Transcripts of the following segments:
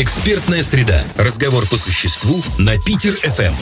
Экспертная среда. Разговор по существу на Питер ФМ.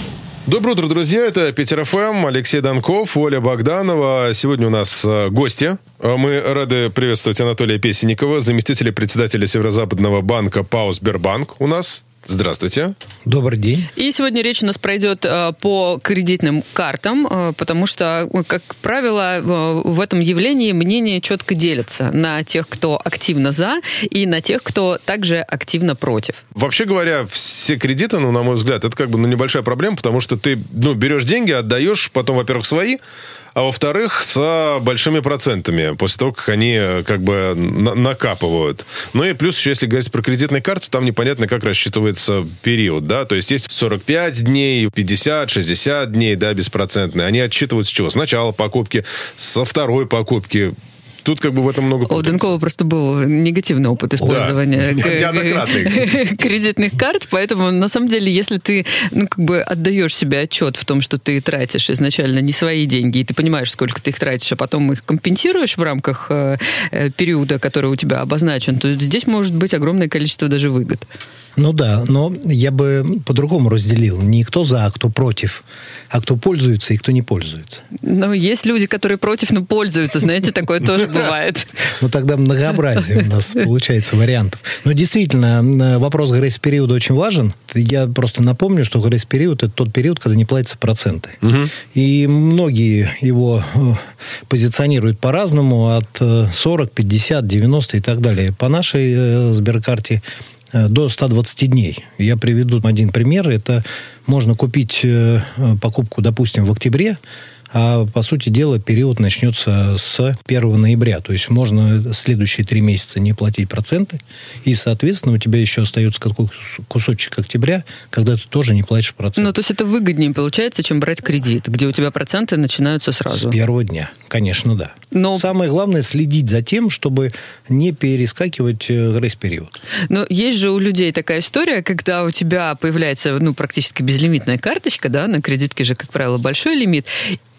Доброе утро, друзья. Это Питер ФМ, Алексей Донков, Оля Богданова. Сегодня у нас э, гости. Э, Мы рады приветствовать Анатолия Песенникова, заместителя председателя Северо-Западного банка ПАО «Сбербанк» у нас. Здравствуйте. Добрый день. И сегодня речь у нас пройдет э, по кредитным картам, э, потому что, как правило, э, в этом явлении мнения четко делятся на тех, кто активно за, и на тех, кто также активно против. Вообще говоря, все кредиты, ну, на мой взгляд, это как бы ну, небольшая проблема, потому что ты ну, берешь деньги, отдаешь, потом, во-первых, свои, а во-вторых, с большими процентами, после того, как они э, как бы на- накапывают. Ну и плюс еще, если говорить про кредитную карту, там непонятно, как рассчитывается период, да, то есть есть 45 дней, 50, 60 дней, да, беспроцентные. Они отчитывают с чего? С начала покупки, со второй покупки. Тут как бы в этом много... У. Донкова просто был негативный опыт использования Да. кредитных карт, поэтому на самом деле, если ты ну, как бы отдаешь себе отчет в том, что ты тратишь изначально не свои деньги, и ты понимаешь, сколько ты их тратишь, а потом их компенсируешь в рамках э, э, периода, который у тебя обозначен, то здесь может быть огромное количество даже выгод. Ну да, но я бы по-другому разделил. Не кто за, а кто против, а кто пользуется и кто не пользуется. Но есть люди, которые против, но пользуются, знаете, такое тоже бывает. Ну тогда многообразие у нас получается вариантов. Но действительно, э, вопрос грейс-периода очень важен. Я просто напомню, что грейс-период – это тот период, когда не платятся проценты. И многие его э, позиционируют по-разному, от э, 40, 50, 90 и так далее. По нашей э, сберкарте до 120 дней. Я приведу один пример. Это можно купить э, э, покупку, допустим, в октябре, а по сути дела период начнется с 1 ноября. То есть можно следующие три месяца не платить проценты, и, соответственно, у тебя еще остается какой кусочек октября, когда ты тоже не платишь проценты. Ну, то есть это выгоднее получается, чем брать кредит, где у тебя проценты начинаются сразу. С первого дня, конечно, да. Но- Самое главное следить за тем, чтобы не перескакивать э, грейс-период. Но есть же у людей такая история, когда у тебя появляется, ну, практически безлимитная карточка, да, на кредитке же, как правило, большой лимит,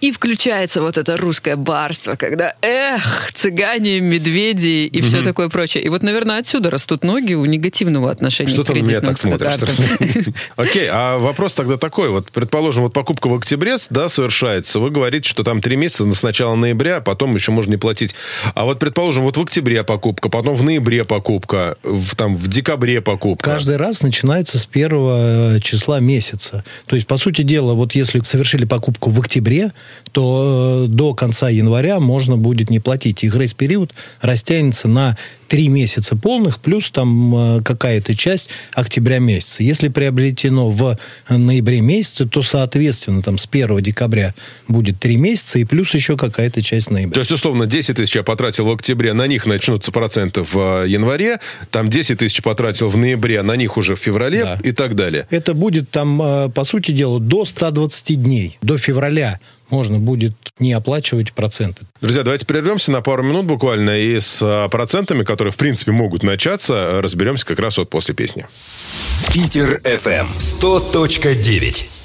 и включается вот это русское барство, когда, эх, цыгане, медведи и все такое прочее. И вот, наверное, отсюда растут ноги у негативного отношения Что к ты на меня кредитным так смотришь? Окей, а вопрос тогда такой. Вот, предположим, вот покупка в октябре, да, совершается. Вы говорите, что там три месяца с начала ноября, а потом еще можно не платить. А вот, предположим, вот в октябре покупка, потом в ноябре покупка, в, там, в декабре покупка. Каждый раз начинается с первого числа месяца. То есть, по сути дела, вот если совершили покупку в октябре, то э, до конца января можно будет не платить. И грейс-период растянется на три месяца полных, плюс там э, какая-то часть октября месяца. Если приобретено в ноябре месяце, то, соответственно, там с 1 декабря будет три месяца, и плюс еще какая-то часть ноября. То есть, условно, 10 тысяч я потратил в октябре, на них начнутся проценты в э, январе, там 10 тысяч потратил в ноябре, на них уже в феврале Да. и так далее. Это будет там, э, по сути дела, до 120 дней. До февраля можно будет не оплачивать проценты. Друзья, давайте прервемся на пару минут буквально и с э, процентами, которые, в принципе, могут начаться, разберемся как раз вот после песни. Питер ФМ 100.9.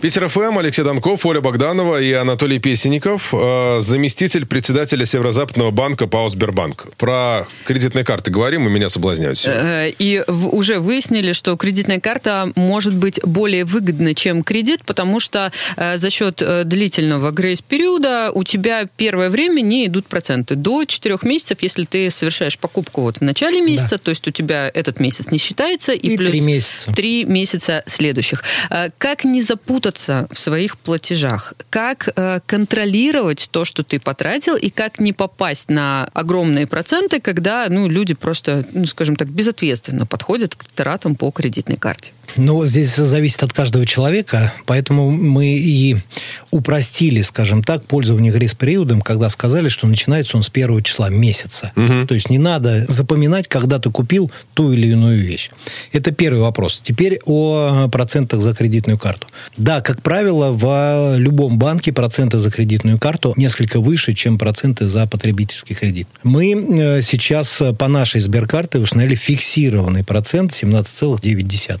Питер ФМ, Алексей Донков, Оля Богданова и Анатолий Песенников, э, заместитель председателя Северо-Западного банка ПАО «Сбербанк». Про кредитные карты говорим, и меня соблазняют сегодня. Э, И в- уже выяснили, что кредитная карта может быть более выгодна, чем кредит, потому что э, за счет э, длительного грейс-периода у тебя первое время не идут проценты. До 4 месяцев, если ты совершаешь покупку вот в начале месяца, то есть у тебя этот месяц не считается, и, И плюс три месяца. месяца следующих. Э, Как не запутаться в своих платежах? Как э, контролировать то, что ты потратил, и как не попасть на огромные проценты, когда ну, люди просто, ну, скажем так, безответственно подходят к тратам по кредитной карте? Ну, здесь зависит от каждого человека, поэтому мы и упростили, скажем так, пользование грейс-периодом, когда сказали, что начинается он с первого числа месяца. То есть не надо запоминать, когда ты купил ту или иную вещь. Это первый вопрос. Теперь о процентах за кредитную карту. Да, как правило, в любом банке проценты за кредитную карту несколько выше, чем проценты за потребительский кредит. Мы э, сейчас по нашей сберкарте установили фиксированный процент 17,9.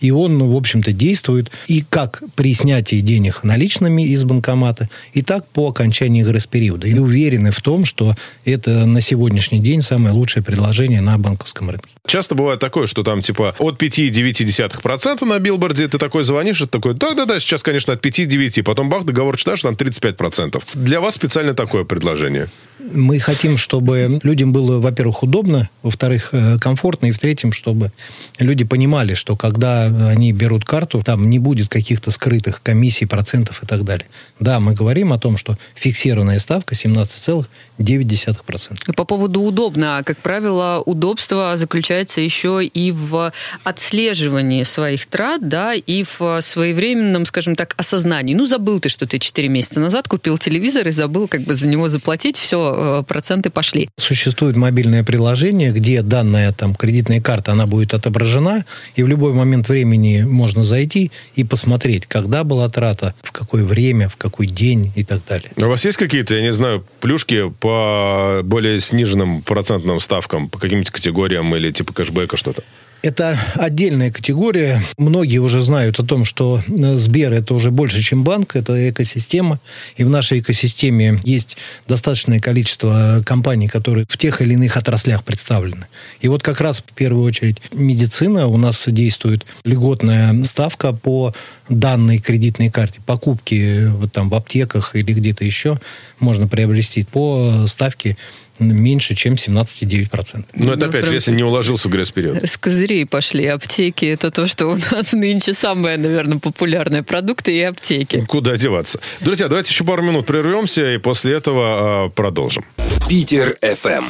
И он, в общем-то, действует и как при снятии денег наличными из банкомата, и так по окончании грейс-периода. И уверены в том, что это на сегодняшний день самое лучшее предложение на банковском рынке. Часто бывает такое, что там типа от 5,9% на билборде ты такой звонишь, и такой, да-да-да, сейчас, конечно, от 5,9, потом бах, договор читаешь, там 35%. Для вас специально такое предложение. Мы хотим, чтобы людям было, во-первых, удобно, во-вторых, э, комфортно, и в-третьем, чтобы люди понимали, что когда они берут карту, там не будет каких-то скрытых комиссий, процентов и так далее. Да, мы говорим о том, что фиксированная ставка 17,9%. По поводу удобно. Как правило, удобство заключается еще и в отслеживании своих трат, да, и в своевременном, скажем так, осознании. Ну, забыл ты, что ты 4 месяца назад купил телевизор и забыл как бы за него заплатить, все, Э, проценты пошли. Существует мобильное приложение, где данная там кредитная карта, она будет отображена, и в любой момент времени можно зайти и посмотреть, когда была трата, в какое время, в какой день и так далее. А у вас есть какие-то, я не знаю, плюшки по более сниженным процентным ставкам, по каким-нибудь категориям или типа кэшбэка что-то? Это отдельная категория. Многие уже знают о том, что э, Сбер это уже больше, чем банк, это экосистема. И в нашей экосистеме есть достаточное количество компаний, которые в тех или иных отраслях представлены. И вот как раз в первую очередь медицина. У нас действует льготная ставка по данной кредитной карте. Покупки вот там в аптеках или где-то еще можно приобрести по ставке меньше, чем 17,9%. Но это, ну, опять же, если не уложился в грейс-период. С козырей пошли аптеки. Это то, что у нас нынче самое, наверное, популярное. Продукты и аптеки. Куда деваться? Друзья, давайте еще пару минут прервемся и после этого э, продолжим. Питер FM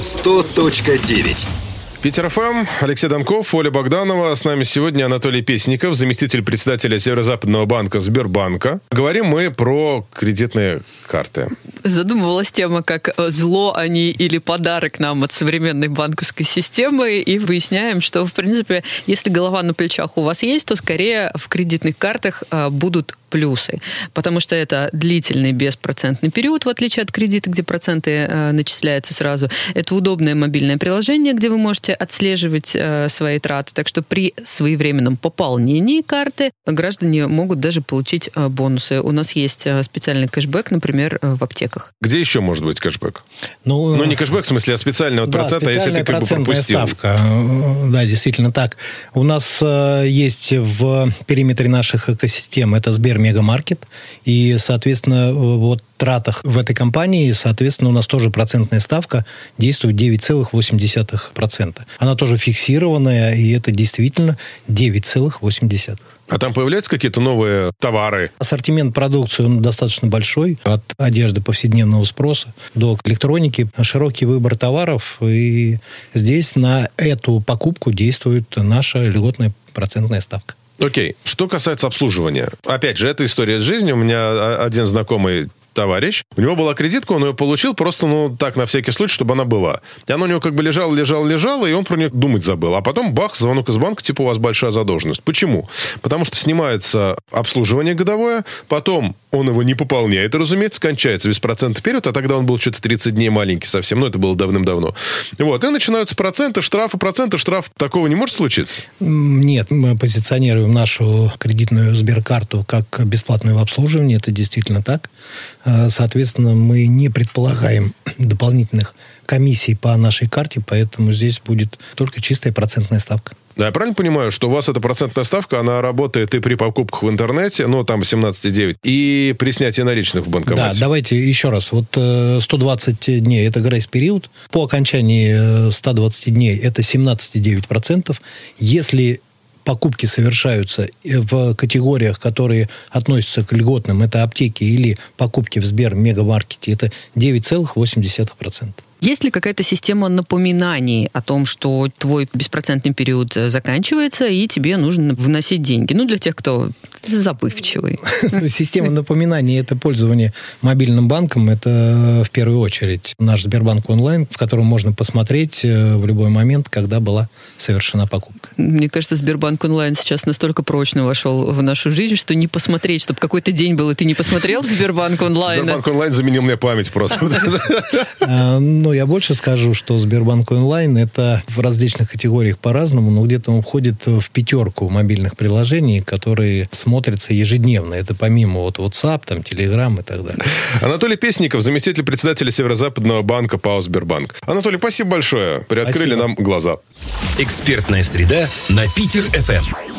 100.9 Питер ФМ, Алексей Донков, Оля Богданова. С нами сегодня Анатолий Песников, заместитель председателя Северо-Западного банка Сбербанка. Говорим мы про кредитные карты. Задумывалась тема, как зло они или подарок нам от современной банковской системы. И выясняем, что, в принципе, если голова на плечах у вас есть, то скорее в кредитных картах а, будут плюсы, потому что это длительный беспроцентный период, в отличие от кредита, где проценты э, начисляются сразу. Это удобное мобильное приложение, где вы можете отслеживать э, свои траты. Так что при своевременном пополнении карты граждане могут даже получить э, бонусы. У нас есть э, специальный кэшбэк, например, э, в аптеках. Где еще может быть кэшбэк? Ну, ну не кэшбэк, в смысле, а специальный вот да, процент, а если ты как бы пропустил. ставка. Да, действительно так. У нас э, есть в периметре наших экосистем, это Сбер Мегамаркет, и, соответственно, вот тратах в этой компании, соответственно, у нас тоже процентная ставка действует 9,8%. Она тоже фиксированная, и это действительно 9,8%. А там появляются какие-то новые товары? Ассортимент продукции он достаточно большой. От одежды повседневного спроса до электроники. Широкий выбор товаров. И здесь на эту покупку действует наша льготная процентная ставка. Окей. Что касается обслуживания. Опять же, это история с жизни. У меня один знакомый товарищ. У него была кредитка, он ее получил просто, ну, так, на всякий случай, чтобы она была. И она у него как бы лежала, лежала, лежала, и он про нее думать забыл. А потом, бах, звонок из банка, типа, у вас большая задолженность. Почему? Потому что снимается обслуживание годовое, потом он его не пополняет, и, разумеется, кончается без процента вперед, а тогда он был что-то 30 дней маленький совсем, но это было давным-давно. Вот, и начинаются проценты, штрафы, проценты, штраф. Такого не может случиться? Нет, мы позиционируем нашу кредитную Сберкарту как бесплатное обслуживание, это действительно так. А, соответственно, мы не предполагаем дополнительных комиссий по нашей карте, поэтому здесь будет только чистая процентная ставка. Да, я правильно понимаю, что у вас эта процентная ставка, она работает и при покупках в интернете, ну, там 17,9, и при снятии наличных в банкомате? Да, давайте еще раз. Вот 120 э, дней – это грейс-период. По окончании 120 э, дней – это 17,9%. Если покупки совершаются в категориях, которые относятся к льготным, это аптеки или покупки в Сбер Мегамаркете, это 9,8%. Есть ли какая-то система напоминаний о том, что твой беспроцентный период э, заканчивается, и тебе нужно вносить деньги? Ну, для тех, кто забывчивый. Система напоминаний – это пользование мобильным банком. Это в первую очередь наш Сбербанк онлайн, в котором можно посмотреть э, в любой момент, когда была совершена покупка. Мне кажется, Сбербанк онлайн сейчас настолько прочно вошел в нашу жизнь, что не посмотреть, чтобы какой-то день был, и ты не посмотрел в Сбербанк онлайн. Сбербанк онлайн заменил мне память просто. Но я больше скажу, что Сбербанк онлайн это в различных категориях по-разному, но где-то он входит в пятерку мобильных приложений, которые смотрятся ежедневно. Это помимо вот WhatsApp, там, Telegram и так далее. Анатолий Песников, заместитель председателя Северо-Западного банка ПАО «Сбербанк». Анатолий, спасибо большое. Приоткрыли Спасибо. нам глаза. Экспертная среда на Питер-ФМ.